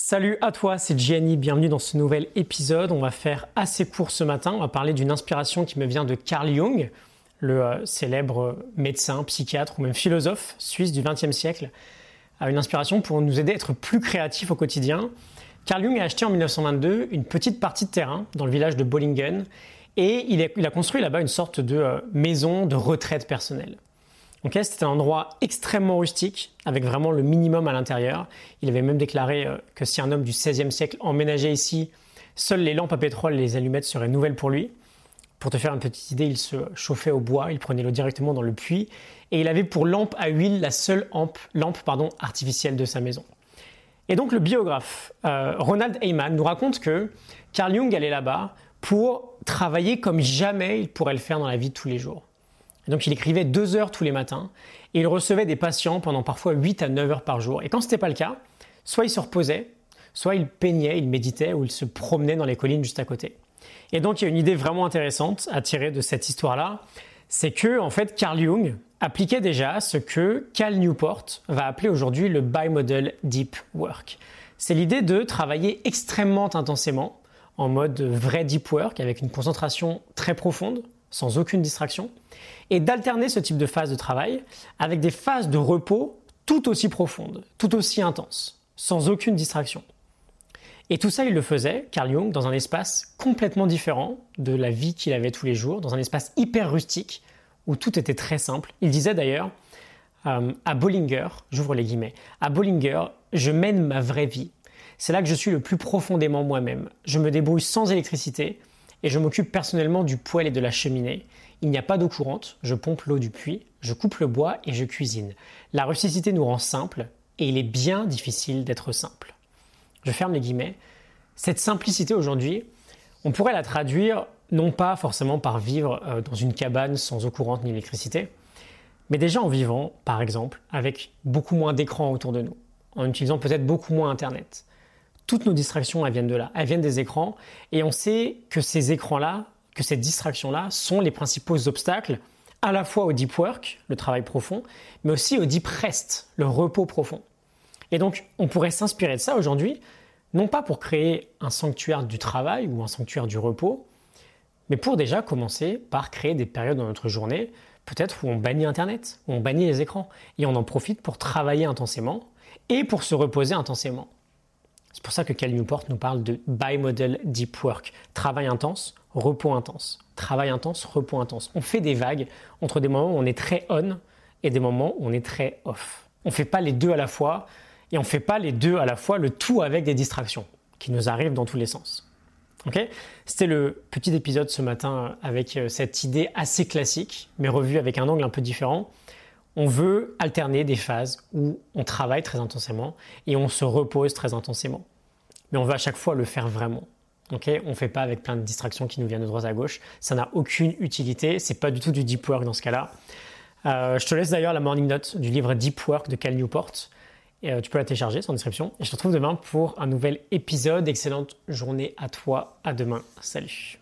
Salut à toi, c'est Gianni, bienvenue dans ce nouvel épisode. On va faire assez court ce matin, on va parler d'une inspiration qui me vient de Carl Jung, le euh, célèbre médecin, psychiatre ou même philosophe suisse du XXe siècle. Une inspiration pour nous aider à être plus créatifs au quotidien. Carl Jung a acheté en 1922 une petite partie de terrain dans le village de Bollingen et il a, construit là-bas une sorte de euh, maison de retraite personnelle. C'était un endroit extrêmement rustique, avec vraiment le minimum à l'intérieur. Il avait même déclaré euh, que si un homme du XVIe siècle emménageait ici, seules les lampes à pétrole et les allumettes seraient nouvelles pour lui. Pour te faire une petite idée, il se chauffait au bois, il prenait l'eau directement dans le puits, et il avait pour lampe à huile la seule lampe, pardon, artificielle de sa maison. Et donc le biographe euh, Ronald Heyman nous raconte que Carl Jung allait là-bas pour travailler comme jamais il pourrait le faire dans la vie de tous les jours. Donc il écrivait deux heures tous les matins et il recevait des patients pendant parfois 8 à 9 heures par jour. Et quand ce n'était pas le cas, soit il se reposait, soit il peignait, il méditait ou il se promenait dans les collines juste à côté. Et donc il y a une idée vraiment intéressante à tirer de cette histoire-là, c'est que en fait Carl Jung appliquait déjà ce que Cal Newport va appeler aujourd'hui le bimodal deep work. C'est l'idée de travailler extrêmement intensément en mode vrai deep work avec une concentration très profonde, sans aucune distraction, et d'alterner ce type de phase de travail avec des phases de repos tout aussi profondes, tout aussi intenses, sans aucune distraction. Et tout ça, il le faisait, Carl Jung, dans un espace complètement différent de la vie qu'il avait tous les jours, dans un espace hyper rustique, où tout était très simple. Il disait d'ailleurs, euh, à Bollinger, j'ouvre les guillemets, à Bollinger, je mène ma vraie vie. C'est là que je suis le plus profondément moi-même. Je me débrouille sans électricité et je m'occupe personnellement du poêle et de la cheminée. Il n'y a pas d'eau courante, je pompe l'eau du puits, je coupe le bois et je cuisine. La rusticité nous rend simple et il est bien difficile d'être simple. Je ferme les guillemets. Cette simplicité aujourd'hui, on pourrait la traduire non pas forcément par vivre euh, dans une cabane sans eau courante ni électricité, mais déjà en vivant, par exemple, avec beaucoup moins d'écrans autour de nous, en utilisant peut-être beaucoup moins Internet, toutes nos distractions, viennent de là. Elles viennent des écrans. Et on sait que ces écrans-là, que ces distractions-là sont les principaux obstacles à la fois au deep work, le travail profond, mais aussi au deep rest, le repos profond. Et donc, on pourrait s'inspirer de ça aujourd'hui, non pas pour créer un sanctuaire du travail ou un sanctuaire du repos, mais pour déjà commencer par créer des périodes dans notre journée, peut-être où on bannit Internet, où on bannit les écrans, et on en profite pour travailler intensément et pour se reposer intensément. C'est pour ça que Cal Newport nous parle de bimodal deep work, travail intense, repos intense, travail intense, repos intense. On fait des vagues entre des moments où on est très on et des moments où on est très off. On ne fait pas les deux à la fois et on ne fait pas les deux à la fois, le tout avec des distractions qui nous arrivent dans tous les sens. C'était le petit épisode ce matin avec euh, cette idée assez classique, mais revue avec un angle un peu différent on veut alterner des phases où on travaille très intensément et on se repose très intensément. Mais on veut à chaque fois le faire vraiment. On ne fait pas avec plein de distractions qui nous viennent de droite à gauche. Ça n'a aucune utilité. C'est pas du tout du deep work dans ce cas-là. Euh, je te laisse d'ailleurs la morning note du livre Deep Work de Cal Newport. Euh, tu peux la télécharger, sans description. Et je te retrouve demain pour un nouvel épisode. Excellente journée à toi. À demain. Salut.